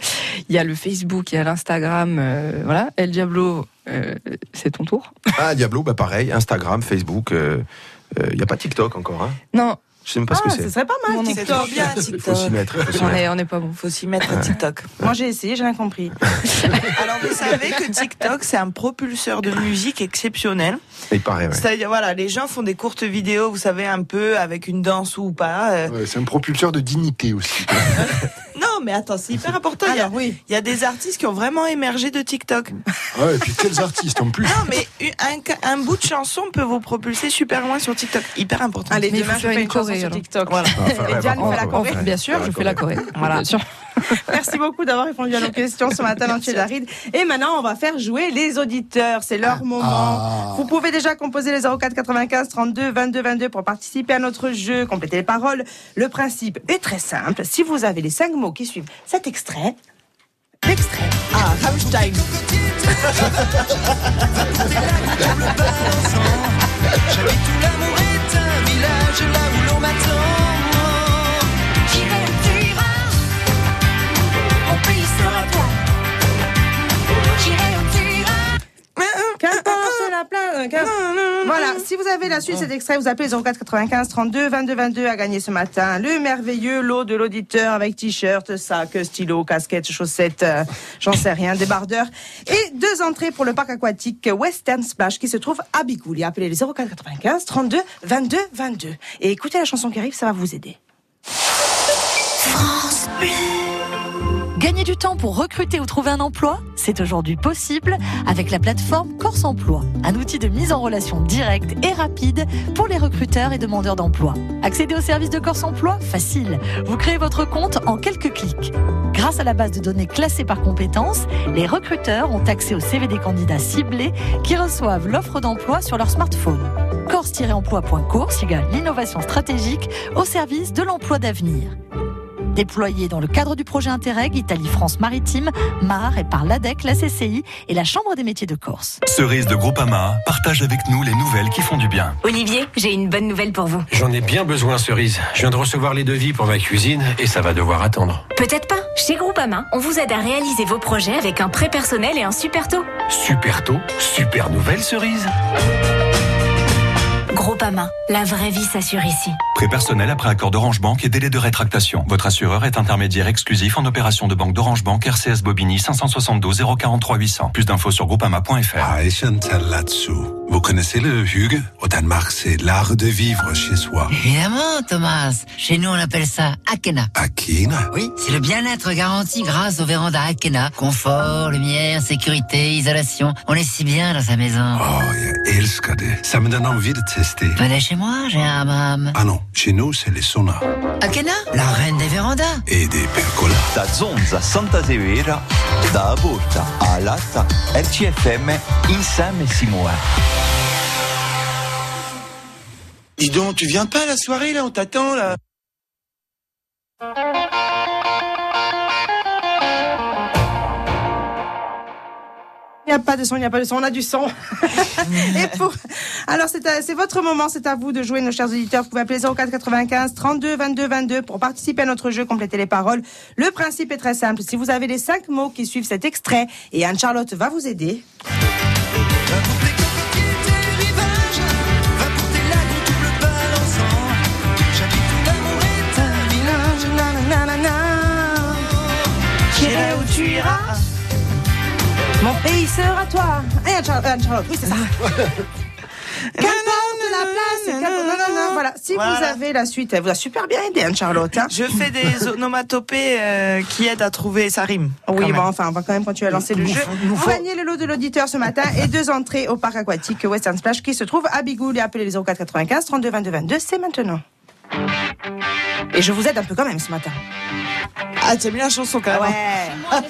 il y a le Facebook, il y a l'Instagram, euh, voilà. El Diablo, euh, c'est ton tour. Ah, Diablo, bah pareil, Instagram, Facebook. Il n'y a pas TikTok encore. Hein? Non, Je sais même pas ce ah, que ce c'est. serait pas mal, TikTok. bien Il faut s'y TikTok. mettre. faut s'y on mettre. est, on est pas bon. Faut s'y mettre à TikTok. Moi, j'ai essayé, j'ai rien compris. *laughs* Alors vous savez que TikTok c'est un propulseur de musique exceptionnel. Il paraît, ouais. C'est-à-dire voilà, les gens font des courtes vidéos, vous savez un peu avec une danse ou pas. euh. Ouais, c'est un propulseur de dignité aussi. *laughs* Non, mais attends, c'est hyper important. Il y, a, Alors, oui. il y a des artistes qui ont vraiment émergé de TikTok. Ouais, et puis quels artistes en plus. Non, mais un, un bout de chanson peut vous propulser super loin sur TikTok. Hyper important. Allez, Mais demain, je fais une une chanson sur. TikTok. Voilà. Enfin, *laughs* Et Diane fait la ouais. Bien sûr, je fais la choré. Voilà. Bien sûr. *laughs* Merci beaucoup d'avoir répondu à nos questions ce matin dans Daride. Et maintenant, on va faire jouer les auditeurs. C'est leur moment. Ah. Vous pouvez déjà composer les 04 95 32 22 22 pour participer à notre jeu, compléter les paroles. Le principe est très simple. Si vous avez les cinq mots qui suivent cet extrait, l'extrait. Ah, Rammstein. *laughs* village, là où l'on m'attend. Voilà, si vous avez la suite de cet extrait, vous appelez 04 95 32 22 22 à gagner ce matin. Le merveilleux lot de l'auditeur avec t-shirt, sac, stylo, casquette, chaussettes, euh, j'en sais rien, débardeur et deux entrées pour le parc aquatique Western Splash qui se trouve à Bigouli. Appelez le 04 95 32 22 22 et écoutez la chanson qui arrive, ça va vous aider. Gagner du temps pour recruter ou trouver un emploi, c'est aujourd'hui possible avec la plateforme Corse Emploi, un outil de mise en relation directe et rapide pour les recruteurs et demandeurs d'emploi. Accéder au service de Corse Emploi Facile. Vous créez votre compte en quelques clics. Grâce à la base de données classée par compétences, les recruteurs ont accès au CV des candidats ciblés qui reçoivent l'offre d'emploi sur leur smartphone. Corse-emploi.course l'innovation stratégique au service de l'emploi d'avenir. Déployé dans le cadre du projet Interreg Italie-France Maritime, MAR et par l'ADEC, la CCI et la Chambre des métiers de Corse. Cerise de Groupama partage avec nous les nouvelles qui font du bien. Olivier, j'ai une bonne nouvelle pour vous. J'en ai bien besoin, Cerise. Je viens de recevoir les devis pour ma cuisine et ça va devoir attendre. Peut-être pas. Chez Groupama, on vous aide à réaliser vos projets avec un prêt personnel et un super taux. Super tôt, super nouvelle, Cerise. Groupama, la vraie vie s'assure ici. Prêt personnel après accord d'Orange Bank et délai de rétractation. Votre assureur est intermédiaire exclusif en opération de banque d'Orange Bank RCS Bobigny 572 043 800. Plus d'infos sur groupama.fr. Ah, et Chantal là-dessous. Vous connaissez le Hugues? Au Danemark, c'est l'art de vivre chez soi. Évidemment, Thomas. Chez nous, on appelle ça Akena. Akina Oui, c'est le bien-être garanti grâce aux vérandas Akena. Confort, lumière, sécurité, isolation. On est si bien dans sa maison. Oh, jag älskar det. Ça me donne envie de tester. Venez chez moi, j'ai un hammam. Ah non, chez nous, c'est les saunas. Akena, la reine des vérandas. Et des percolas. Da Zonza Santa Severa, da Aborta a Latta, RCFM insieme si muove. Dis donc, tu viens pas à la soirée là, on t'attend là. Il n'y a pas de son, il n'y a pas de son, on a du son. *laughs* Et pour... Alors, c'est votre moment, c'est à vous de jouer, nos chers auditeurs. Vous pouvez appeler 04 95 32 22 22 pour participer à notre jeu, compléter les paroles. Le principe est très simple. Si vous avez les cinq mots qui suivent cet extrait, et Anne-Charlotte va vous aider. J'irai où tu iras. Mon pays sera toi. Et Anne-Charlotte, Anne-Charlotte, oui, c'est ça. Qu'importe la place, non, non, non, voilà. Si vous avez la suite, elle vous a super bien aidé, Anne-Charlotte. hein. Je fais des *laughs* onomatopées euh, qui aident à trouver sa rime. Oui, bon, enfin, on va quand même continuer à lancer le jeu. Vous faut- gagnez le lot de l'auditeur ce matin et deux entrées au parc aquatique Western Splash qui se trouve à Bigoul et appelez les 04 95 32 22 22, c'est maintenant. Et je vous aide un peu quand même ce matin. Ah, tu as mis la chanson quand même. hein. Ouais.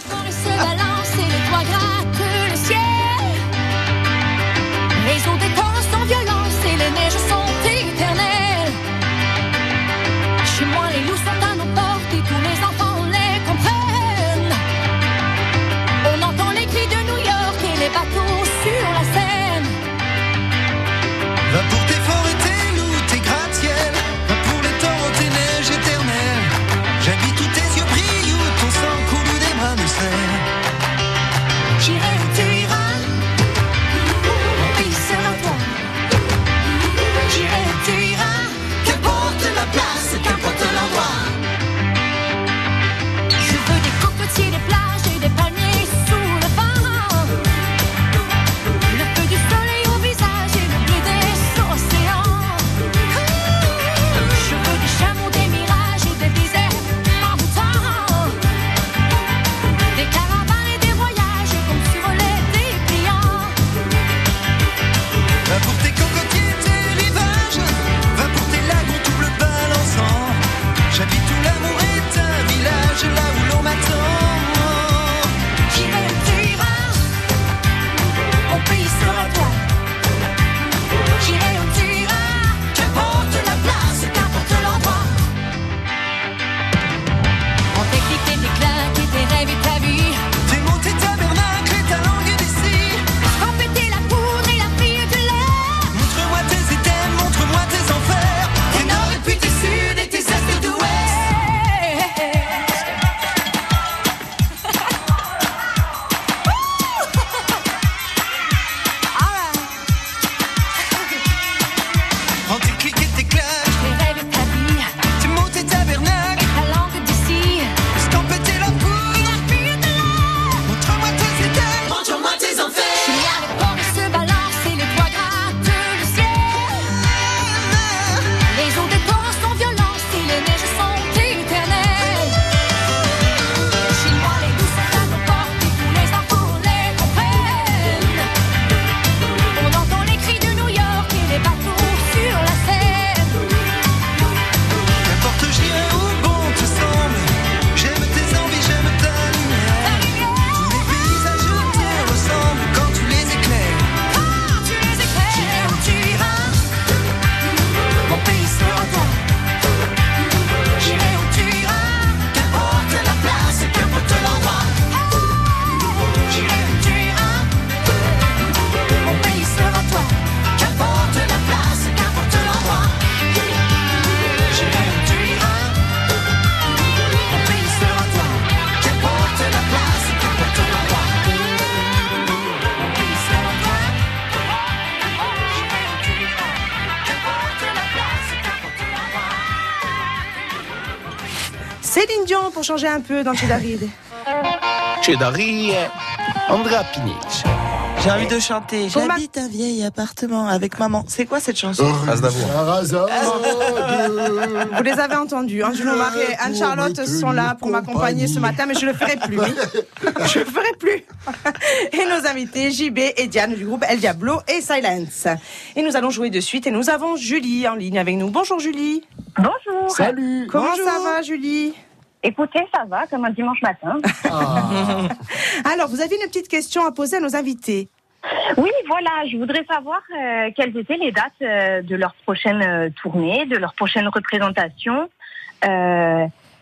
Changer un peu dans Chedaride. Cedari, Andrea Pinic. J'ai envie de chanter. J'habite un vieil appartement avec maman. C'est quoi cette chanson? Aznavour. Vous les avez entendus. Hein. Jules Marie et Anne-Charlotte sont là pour m'accompagner ce matin, mais je le ferai plus. oui. *laughs* Je le ferai plus. Et nos invités, JB et Diane du groupe El Diablo et Silence. Et nous allons jouer de suite et nous avons Julie en ligne avec nous. Bonjour Julie. Bonjour. Salut. Comment ça va Julie? Écoutez, ça va, comme un dimanche matin. *laughs* Alors, vous avez une petite question à poser à nos invités. Oui, voilà, je voudrais savoir euh, quelles étaient les dates euh, de leur prochaine euh, tournée, de leur prochaine représentation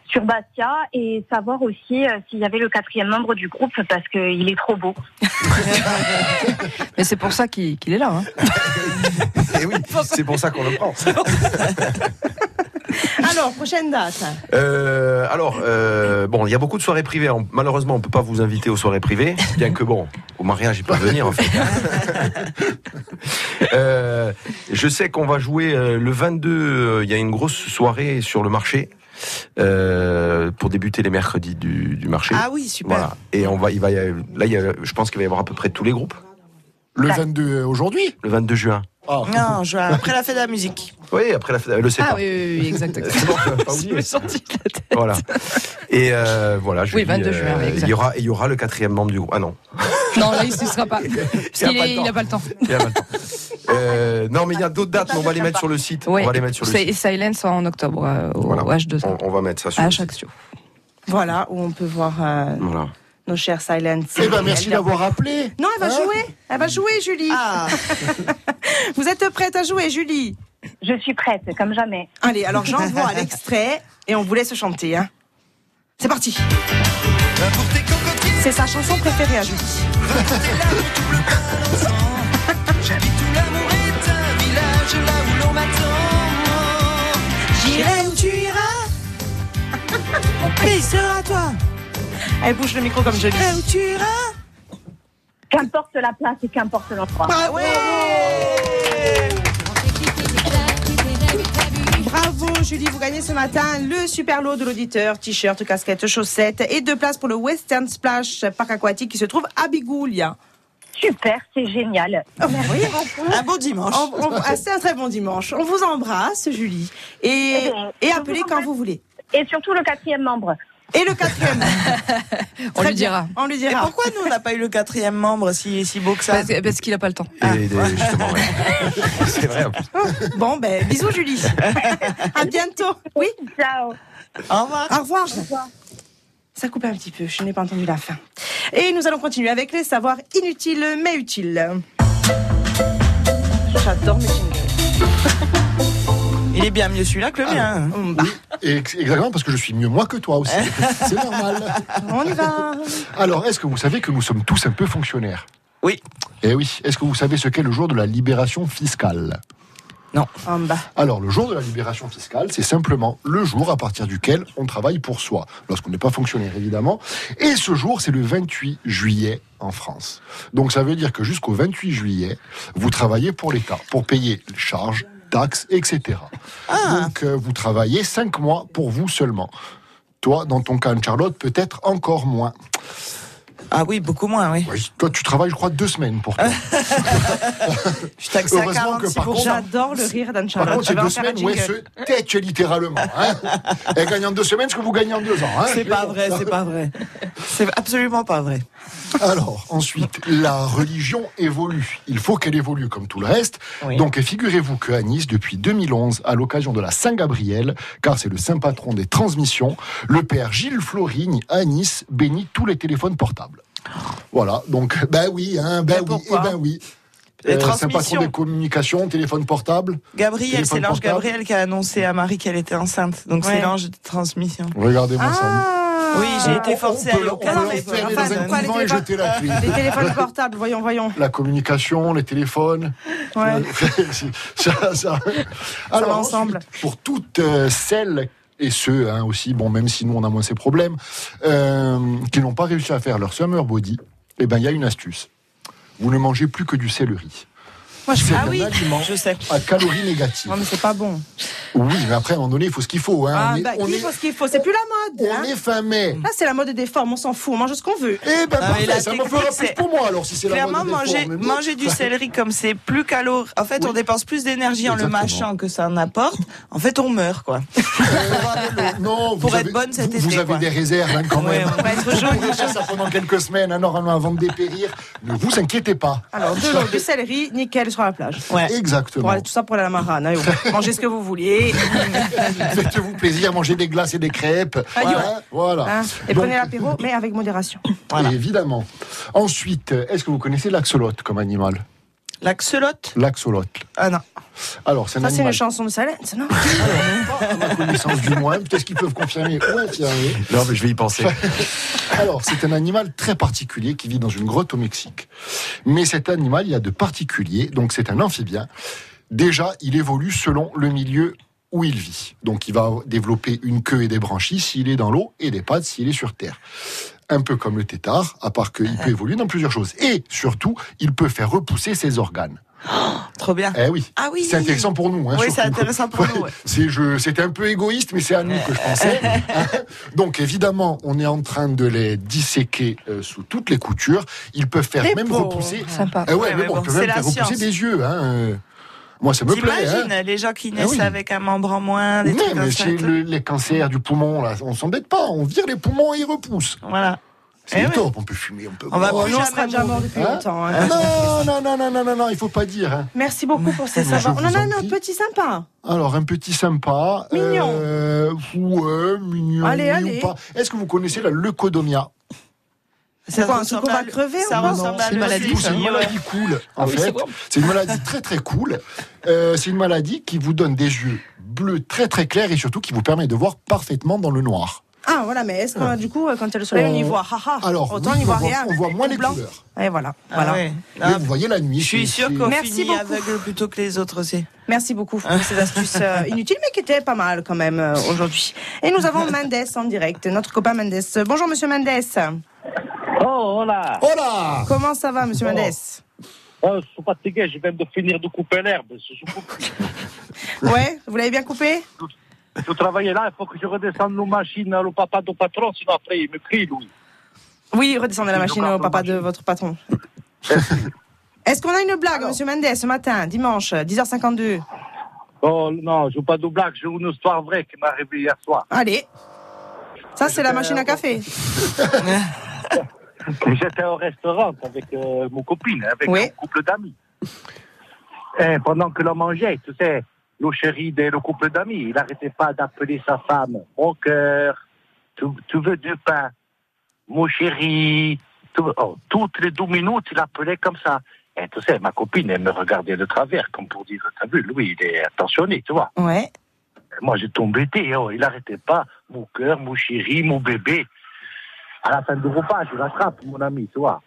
sur Bastia et savoir aussi euh, s'il y avait le quatrième membre du groupe parce qu'il est trop beau. *laughs* Mais c'est pour ça qu'il qu'il est là. hein. *laughs* Et oui, c'est pour ça qu'on le prend. *laughs* Alors, prochaine date. Euh, alors, euh, bon, il y a beaucoup de soirées privées. On- Malheureusement, on peut pas vous inviter aux soirées privées, bien que bon, au mariage, il peut venir en fait. Euh, je sais qu'on va jouer euh, le 22. euh, Il y a une grosse soirée sur le marché. Euh, pour débuter les mercredis du, du marché. Ah oui, super. Voilà. Et on va, il va, y a- là, il y a- je pense qu'il va y avoir à peu près tous les groupes. Le 22 aujourd'hui? Le 22 juin. Ah. Non, je, après la fête de la musique. Oui, après la fête, le septembre. Ah oui, oui, oui, exactement. *laughs* Pas. *laughs* Je me sentis de la tête. Voilà. Et euh, voilà, je Oui, dis, 22 juin, oui, il exact. y aura, il y aura le quatrième membre du groupe. Ah non. Non, là, il ne sera pas. Parce *laughs* Il a qu'il pas est- le temps. il n'a pas le temps. Euh, non, mais il y a d'autres dates, mais on va les mettre sur le site. Oui. On va les mettre sur le site. Silence en octobre euh, au Voilà. H2. On, on va mettre ça sur À le site. Ajaccio. Voilà, où on peut voir euh, Voilà. nos chers Silence. Eh ben, merci d'avoir appelé. Non, elle va Hein jouer. Elle va jouer, Julie. Ah, *laughs* Vous êtes prête à jouer, Julie? Je suis prête, comme jamais. Allez, alors j'envoie l'extrait et on vous laisse chanter. Hein. C'est parti. C'est sa chanson préférée à Julie. Mon pays sera toi. Elle bouge le micro comme Julie. Où tu iras Qu'importe la place et qu'importe l'endroit. Ah ouais Bravo Julie, vous gagnez ce matin le super lot de l'auditeur, t-shirt, casquette, chaussettes et deux places pour le Western Splash Parc Aquatique qui se trouve à Bigoulia. Super, c'est génial. Oh, oui. Un bon dimanche. On- on- ah, c'est un très bon dimanche. On vous embrasse Julie et, et appelez quand vous voulez. Et surtout le quatrième membre. Et le quatrième. *laughs* On Très lui bien. dira. On lui Et dira. pourquoi nous, on n'a pas eu le quatrième membre si, si beau que ça Parce, parce qu'il n'a pas le temps. Ah. Et, justement, ouais. *laughs* C'est vrai. Bon, ben, bisous Julie. *laughs* à bientôt. Oui. Ciao. Au revoir. Au revoir. Ça coupe un petit peu, je n'ai pas entendu la fin. Et nous allons continuer avec les savoirs inutiles mais utiles. J'adore mes jingles. Il est bien mieux celui-là que le mien. Hum, bah, exactement parce que je suis mieux moi que toi aussi. *laughs* C'est normal. on y va. Alors, est-ce que vous savez que nous sommes tous un peu fonctionnaires? Oui. Eh oui. Est-ce que vous savez ce qu'est le jour de la libération fiscale? Hum, bah. Alors, le jour de la libération fiscale, c'est simplement le jour à partir duquel on travaille pour soi, lorsqu'on n'est pas fonctionnaire évidemment. Et ce jour, c'est le 28 juillet en France. Donc, ça veut dire que jusqu'au 28 juillet, vous travaillez pour l'État, pour payer les charges, taxes, etc. Donc, euh, vous travaillez cinq mois pour vous seulement. Toi, dans ton cas, Charlotte, peut-être encore moins. Ah oui, beaucoup moins, oui. Toi, tu travailles, je crois, deux semaines pour toi. *laughs* Je taxe à Heureusement que 46%. par contre- J'adore le rire d'Anne Par Charlotte. contre, Je c'est deux semaines où elle jingle. se tête littéralement. Hein *laughs* elle gagne en deux semaines ce que vous gagnez en deux ans. Hein C'est pas vrai, c'est pas vrai. C'est absolument pas vrai. Alors, ensuite, la religion évolue. Il faut qu'elle évolue comme tout le reste. Oui. Donc, figurez-vous qu'à Nice, depuis 2011, à l'occasion de la Saint-Gabriel, car c'est le saint patron des transmissions, le père Gilles Florigne, à Nice, bénit tous les téléphones portables. Voilà, donc, ben oui, hein, ben Mais oui, pourquoi eh ben oui. Les patron transmissions. des communications, téléphone portable. Gabriel, c'est l'ange. Gabriel qui a annoncé à Marie qu'elle était enceinte. Donc Ouais. c'est l'ange de transmission. Regardez-moi ça. Ah. Oui, j'ai été forcée on à peut- aller au on peut Canada. enferrer enfin, dans un quoi, les et téléphones- jeter la clé. Les téléphones portables, voyons, voyons. La communication, les téléphones. Ouais. *laughs* ça, ça- va ensemble. ensuite, Pour toutes euh, celles et ceux hein, aussi, bon, même si nous on a moins ces problèmes, euh, qui n'ont pas réussi à faire leur summer body, eh ben il y a une astuce. Vous ne mangez plus que du céleri. Moi, je c'est fais- un Ah oui, aliment je sais. à calories négatives. Non, mais c'est pas bon. Oui, mais après, à un moment donné, il faut ce qu'il faut. Hein. Ah, on est, bah, on il est- faut ce qu'il faut. C'est plus la mode. on hein. est fin mai. Là, c'est la mode des formes. On s'en fout. On mange ce qu'on veut. Eh ben, Ah, parfait, mais la ça me fera plus pour moi, alors, si c'est la Clairement, mode des manger, formes. manger du céleri comme c'est plus calorique. En fait, on dépense plus d'énergie en le mâchant que ça en apporte. En fait, on meurt, quoi. *laughs* Non, Pour être bonne cet vous, vous été, avez des réserves hein, quand même. on va être ça pendant quelques semaines, hein, normalement, avant de dépérir. Ne vous inquiétez pas. Alors, de l'eau, du céleri, nickel sur la plage. Exactement. Pour aller- tout ça pour aller à la marane. Allez, *laughs* mangez ce que vous voulez. *laughs* Faites-vous plaisir, mangez des glaces et des crêpes. Hein, ouais. voilà. Hein, et Donc, prenez l'apéro, *laughs* mais avec modération. Évidemment. Ensuite, est-ce que vous connaissez l'axolote comme animal? L'axolote L'axolote. Ah non. Alors, c'est un Ça, c'est animal. une chanson de Salence, non *laughs* à ma connaissance du moins, peut-être qu'ils peuvent confirmer. Non, mais je vais y penser. *laughs* Alors, c'est un animal très particulier qui vit dans une grotte au Mexique. Mais cet animal, il y a de particuliers, donc c'est un amphibien. Déjà, il évolue selon le milieu où il vit. Donc, il va développer une queue et des branchies s'il est dans l'eau et des pattes s'il est sur terre. Un peu comme le tétard, à part qu'il peut évoluer dans plusieurs choses. Et surtout, il peut faire repousser ses organes. Trop bien. Eh oui. Ah oui. C'est intéressant pour nous. Hein, Oui, c'est intéressant pour *laughs* nous, Ouais. ouais. C'est je, c'était un peu égoïste, mais c'est à nous que je pensais. *laughs* Hein. Donc évidemment, on est en train de les disséquer euh, sous toutes les coutures. Ils peuvent faire Les même repousser. Sympa. Eh ouais, Ouais, mais mais bon, bon, ils peuvent c'est même repousser des yeux. Hein. Moi, ça me plaît. Hein. les gens qui Ah naissent oui. avec un membre en moins, des Mais, trucs comme mais ça. c'est le- les cancers du poumon, là, on s'embête pas. On vire les poumons et ils repoussent. Voilà. C'est Eh ouais. top, on peut fumer, on peut On va boire. on sera déjà mort depuis Hein longtemps. hein. Non, non, non, non, non, non, non, il faut pas dire. hein. Merci beaucoup pour ces savoirs. On en a un petit sympa. Alors, un petit sympa. Mignon. Euh, ouais, mignon. Allez, allez. Est-ce que vous connaissez la leucodomia? C'est quoi, un truc qu'on va crever ça ou pas C'est une maladie, c'est une maladie cool, en Ah oui, c'est fait. bon. C'est une maladie très très cool. Euh, c'est une maladie qui vous donne des yeux bleus très très clairs et surtout qui vous permet de voir parfaitement dans le noir. Ah, voilà, mais est-ce qu'on du coup, quand il y a le soleil, on y voit Haha. Alors, Autant oui, on y voit rien. on voit moins les blanc. couleurs. Et voilà. Ah voilà. ouais. Mais vous voyez la nuit. Je suis sûr qu'on Merci finit beaucoup. aveugle plutôt que les autres aussi. Merci beaucoup pour ces *laughs* astuces euh, inutiles, mais qui étaient pas mal quand même euh, aujourd'hui. Et nous avons Mendes en direct, notre copain Mendes. Bonjour, monsieur Mendes. Oh, hola Hola Comment ça va, monsieur Oh. Mendes? Oh, je suis fatigué, je viens de finir de couper l'herbe. *laughs* Ouais, vous l'avez bien coupé? Je travaillais là, il faut que je redescende nos machines au papa du patron, sinon après il me crie, lui. Oui, redescendez la machine au papa de votre patron. Est-ce qu'on a une blague, monsieur Mendes, ce matin, dimanche, 10h52 Oh non, je joue pas de blague, j'ai une histoire vraie qui m'est arrivée hier soir. Allez. Ça, c'est la machine à café. *laughs* J'étais au restaurant avec euh, mon copine, avec Oui. un couple d'amis. Et pendant que l'on mangeait, tu sais, le chéri de le couple d'amis, il n'arrêtait pas d'appeler sa femme, mon cœur, tu, tu veux du pain, mon chéri. Tu- oh, toutes les deux minutes, il appelait comme ça. Et tu sais, ma copine, elle me regardait de travers, comme pour dire, t'as vu, lui, il est attentionné, tu vois. Ouais. Moi, j'ai tombé, oh, il n'arrêtait pas, mon cœur, mon chéri, mon bébé. À la fin du repas, je l'attrape, mon ami, tu vois.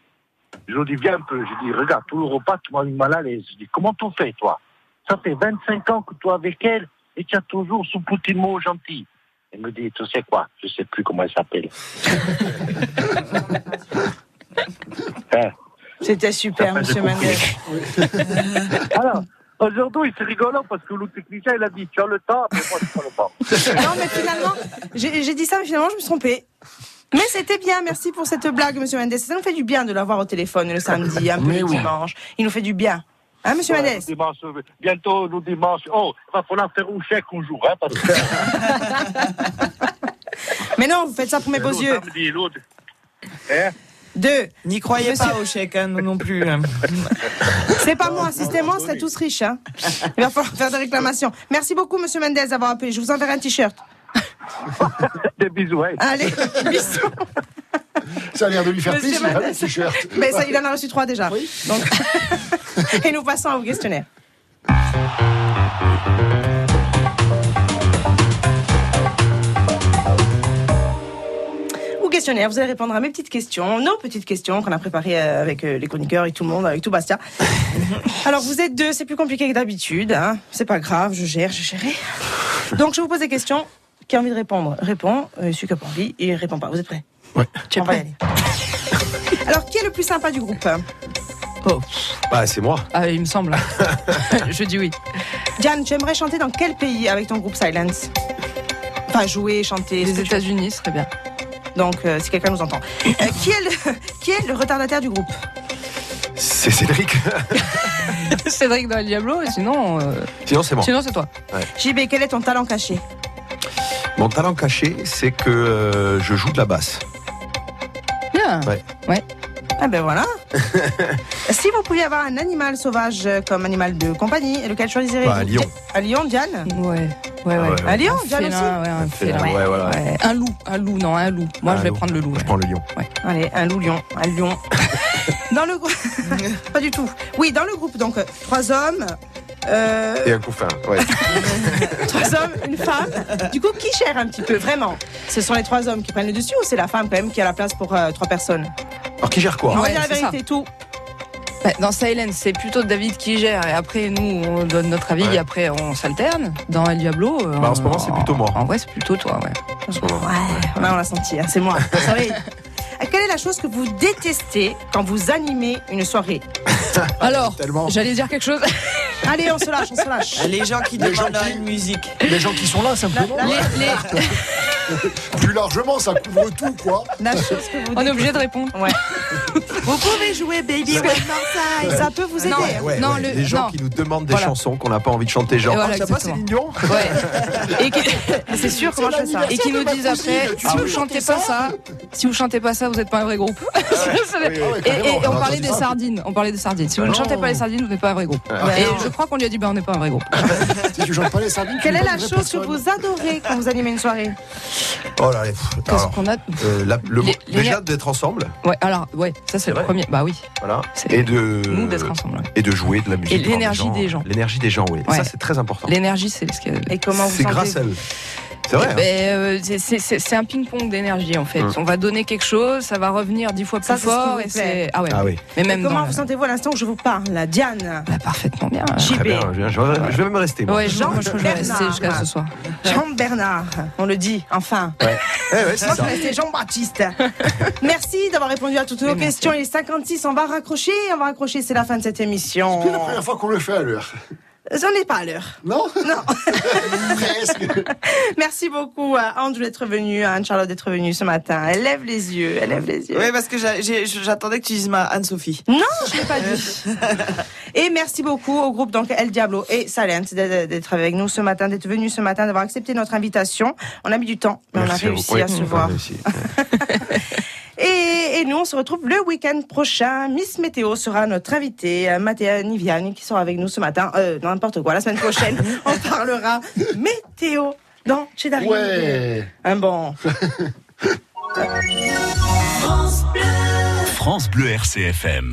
Je lui dis, viens un peu. Je dis, regarde, tout le repas, tu m'as mis mal à l'aise. Je dis, comment tu fais, toi? Ça fait 25 ans que tu es avec elle et tu as toujours ce petit mot gentil. Elle me dit, tu sais quoi? Je sais plus comment elle s'appelle. *laughs* Hein? C'était super, monsieur Mendes. *laughs* Alors, aujourd'hui, c'est rigolo parce que le technicien, il a dit, tu as le temps, mais moi, je pas le temps. Non, mais finalement, j'ai j'ai dit ça, mais finalement, je me suis trompée. Mais c'était bien, merci pour cette blague, monsieur Mendes. Ça nous fait du bien de l'avoir au téléphone le samedi, un peu Mais le oui. dimanche. Il nous fait du bien. Hein, monsieur Ouais, Mendes dimanche, euh, bientôt, le dimanche. Oh, il va falloir faire un chèque un jour, hein, parce que. *laughs* Mais non, vous faites ça pour mes beaux yeux. samedi, l'autre. Hein Deux. N'y croyez Monsieur- pas au chèque, hein, nous non plus. hein. *laughs* C'est pas moi, systémement, on serait tous riches. Hein. Il va falloir faire des réclamations. Merci beaucoup, monsieur Mendes, d'avoir appelé. Je vous enverrai un t-shirt. *laughs* Des bisous. Allez, bisous. Ça a l'air de lui faire plaisir, le t-shirt. Mais ça, il en a reçu trois déjà. Donc... *laughs* Et nous passons au questionnaire. Au questionnaire, vous allez répondre à mes petites questions, nos petites questions qu'on a préparées euh, avec euh, les chroniqueurs et tout le monde, avec tout Bastia. *laughs* Alors vous êtes deux, c'est plus compliqué que d'habitude. Hein. C'est pas grave, je gère, je gérerai. Donc je vous pose des questions. Qui a envie de répondre répond. Euh, celui qui n'a pas envie, il répond pas. Vous êtes prêts Ouais. On va y aller. *laughs* Alors qui est le plus sympa du groupe Oh, Bah, c'est moi. ah, il me semble. *laughs* Je dis oui. Diane, tu aimerais chanter dans quel pays avec ton groupe Silence? Enfin, jouer, chanter. Les tu- États-Unis, ce serait bien. Donc, euh, si quelqu'un nous entend. Euh, *laughs* qui, est le, qui est le retardataire du groupe? C'est Cédric. Cédric dans le Diablo, et sinon. euh, Sinon, c'est moi. Sinon, c'est toi. Ouais. JB, quel est ton talent caché? Mon talent caché, c'est que euh, je joue de la basse. Bien. Ouais. Ouais. Ah ben voilà. *laughs* si vous pouviez avoir un animal sauvage euh, comme animal de compagnie, lequel choisirez-vous Bah, un lion. Un lion, Diane? Ouais. Ouais, Ah ouais. ouais, Un lion, Un aussi? félin, ouais, un félin, félin. ouais, voilà. Ouais. Un loup, un loup, non, un loup. Moi, Un je vais loup. prendre le loup. Je ouais. prends le lion. Allez, un loup lion, un lion. *laughs* dans le groupe. *laughs* Pas du tout. Oui, dans le groupe, donc, euh, trois hommes. Euh, Et un couffin, ouais. *laughs* trois hommes, une femme. Du coup, qui gère un petit peu, vraiment? Ce sont les trois hommes qui prennent le dessus ou c'est la femme quand même qui a la place pour euh, trois personnes? Alors, qui gère quoi? On va dire la c'est vérité, tout. Bah, Dans Silence, c'est plutôt David qui gère et après nous on donne notre avis Ouais. et après on s'alterne. Dans El Diablo, euh, Bah, en ce moment, c'est plutôt moi. En vrai, c'est plutôt toi, ouais. en ce moment. Ouais, on l'a senti, hein, c'est moi. *laughs* Vous savez, quelle est la chose que vous détestez quand vous animez une soirée *laughs* Alors, Tellement. j'allais dire quelque chose. *laughs* Allez, on se lâche, on se lâche. Les gens qui Les gens demandent qui- une musique. Les gens qui sont là, simplement. La- la- Les- les- *laughs* Plus largement, ça couvre tout, quoi. La chose que vous On est obligé de répondre. Ouais. Vous pouvez jouer Baby One More Time. Ça peut vous aider. Non. Ouais, Non, ouais, le- les gens non. qui nous demandent des Voilà. chansons qu'on n'a pas envie de chanter, genre, Et voilà, ah, ça va, Dion Ouais. Et qui- C'est sûr, comment je fais ça Et qui nous disent après, si vous chantez pas ça, si vous chantez pas ça, vous n'êtes pas un vrai groupe. *laughs* oui, oui. Et, carrément, et- et on parlait des sardines. On parlait des sardines. Si vous ne chantez pas les sardines, vous n'êtes pas un vrai groupe. Et non. je crois qu'on lui a dit, ben on n'est pas un vrai groupe. *laughs* Si tu chantes pas les sardines, tu Quelle est la chose que vous adorez quand vous animez une soirée Oh là, Qu'est-ce qu'on a euh, la- le, Les- les déjà d'être ensemble, Ouais, alors, ouais, ça c'est le vrai premier. Bah oui. voilà, et de Nous d'être ensemble. et de jouer de la musique. Et l'énergie des gens. L'énergie des gens, oui. Ça, c'est très important. L'énergie, c'est ce. Et comment vous C'est grâce à eux. C'est vrai. Hein. ben, euh, c'est- un ping-pong d'énergie en fait. Mm. On va donner quelque chose, ça va revenir dix fois plus Ça, c'est ce qui fort vous et plaît. c'est ah ouais. Ah oui. Mais Et Comment vous sentez-vous à l'instant où je vous parle, Diane Bah, parfaitement bien. JB. Très bien, je, je- je vais même rester. Moi. Ouais, je, moi, je crois que je vais rester Bernard. jusqu'à ce soir. Jean Bernard, on le dit, enfin. Ouais. Ouais, c'est je rester Jean-Baptiste. *laughs* Merci d'avoir répondu à toutes nos questions. Il est 56, on va raccrocher, on va raccrocher, c'est la fin de cette émission. C'est la première fois qu'on le fait à l'heure. On n'est pas à l'heure. Non? Non. *laughs* Presque. Merci beaucoup à Andrew d'être venu, à Anne-Charlotte d'être venue ce matin. Elle lève les yeux, elle lève les yeux. Oui, parce que j'attendais que tu dises ma Anne-Sophie. Non, je l'ai pas dit. *laughs* et merci beaucoup au groupe donc El Diablo et Salent d'être avec nous ce matin, d'être venu ce matin, d'avoir accepté notre invitation. On a mis du temps, mais on a vous. réussi Oui, à se on a voir. *laughs* Et, et nous, on se retrouve le week-end prochain. Miss Météo sera notre invitée, Mathéa Niviani, qui sera avec nous ce matin. Euh, n'importe quoi, la semaine prochaine, *laughs* on parlera météo dans Cheddar. Ouais. Un bon. *laughs* France Bleu RCFM.